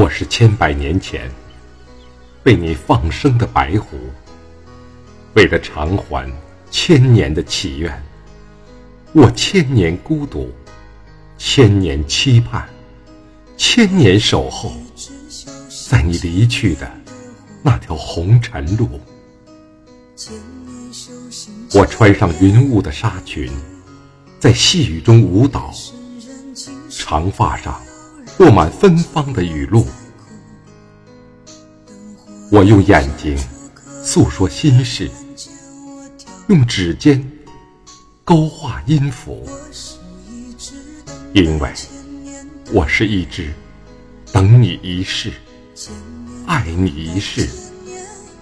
我是千百年前被你放生的白狐，为了偿还千年的祈愿，我千年孤独，千年期盼，千年守候，在你离去的那条红尘路。我穿上云雾的纱裙，在细雨中舞蹈，长发上。落满芬芳的雨露，我用眼睛诉说心事，用指尖勾画音符，因为我是一只等你一世、爱你一世，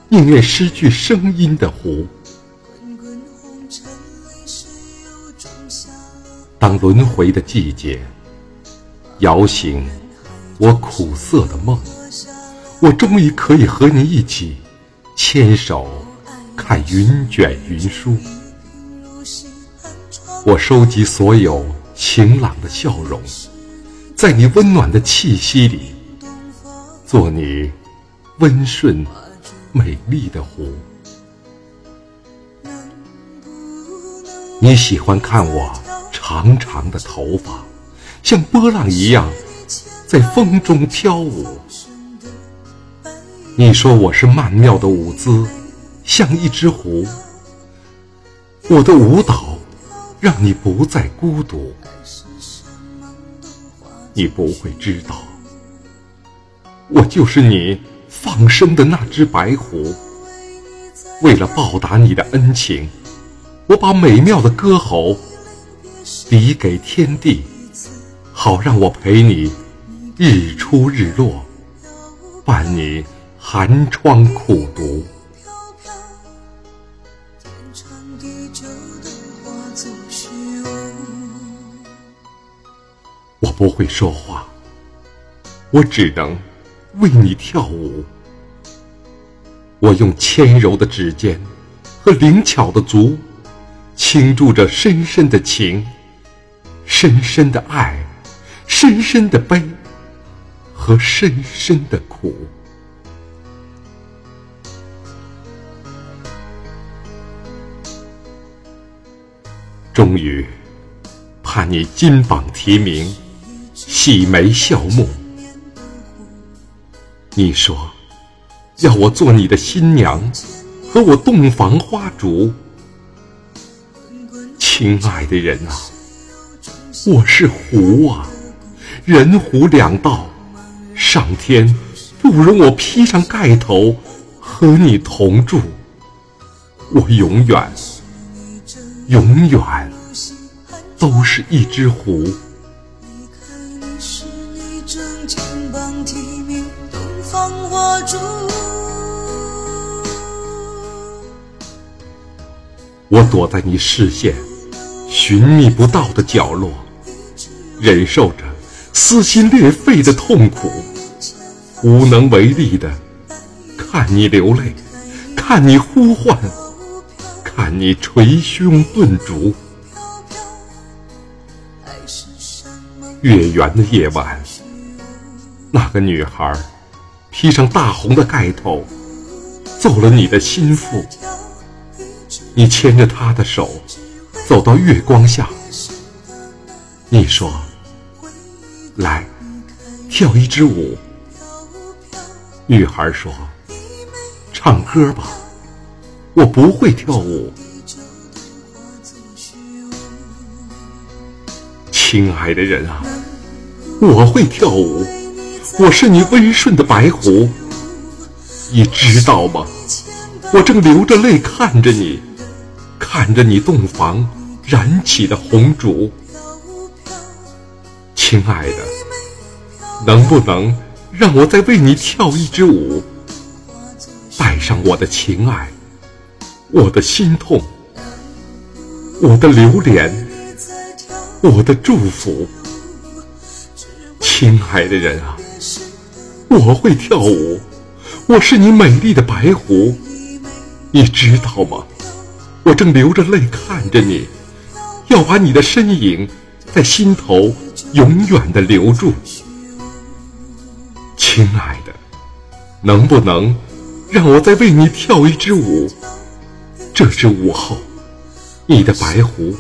宁愿失去声音的湖。当轮回的季节。摇醒我苦涩的梦，我终于可以和你一起牵手看云卷云舒。我收集所有晴朗的笑容，在你温暖的气息里，做你温顺美丽的湖。你喜欢看我长长的头发。像波浪一样，在风中飘舞。你说我是曼妙的舞姿，像一只狐。我的舞蹈让你不再孤独。你不会知道，我就是你放生的那只白狐。为了报答你的恩情，我把美妙的歌喉比给天地。好让我陪你日出日落，伴你寒窗苦读。我不会说话，我只能为你跳舞。我用纤柔的指尖和灵巧的足，倾注着深深的情，深深的爱。深深的悲和深深的苦，终于盼你金榜题名，喜眉笑目。你说要我做你的新娘，和我洞房花烛。亲爱的人啊，我是狐啊。人狐两道，上天不容我披上盖头和你同住。我永远、永远都是一只狐。我躲在你视线寻觅不到的角落，忍受着。撕心裂肺的痛苦，无能为力的看你流泪，看你呼唤，看你捶胸顿足。月圆的夜晚，那个女孩披上大红的盖头，做了你的心腹。你牵着她的手，走到月光下，你说。来，跳一支舞。女孩说：“唱歌吧，我不会跳舞。”亲爱的人啊，我会跳舞，我是你温顺的白狐，你知道吗？我正流着泪看着你，看着你洞房燃起的红烛。亲爱的，能不能让我再为你跳一支舞？带上我的情爱，我的心痛，我的留恋，我的祝福。亲爱的人啊，我会跳舞，我是你美丽的白狐，你知道吗？我正流着泪看着你，要把你的身影在心头。永远的留住，亲爱的，能不能让我再为你跳一支舞？这支舞后，你的白狐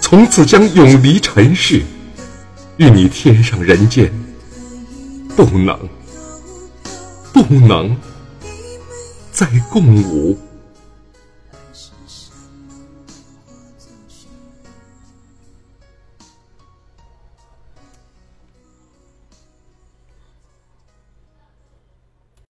从此将永离尘世，与你天上人间，不能，不能再共舞。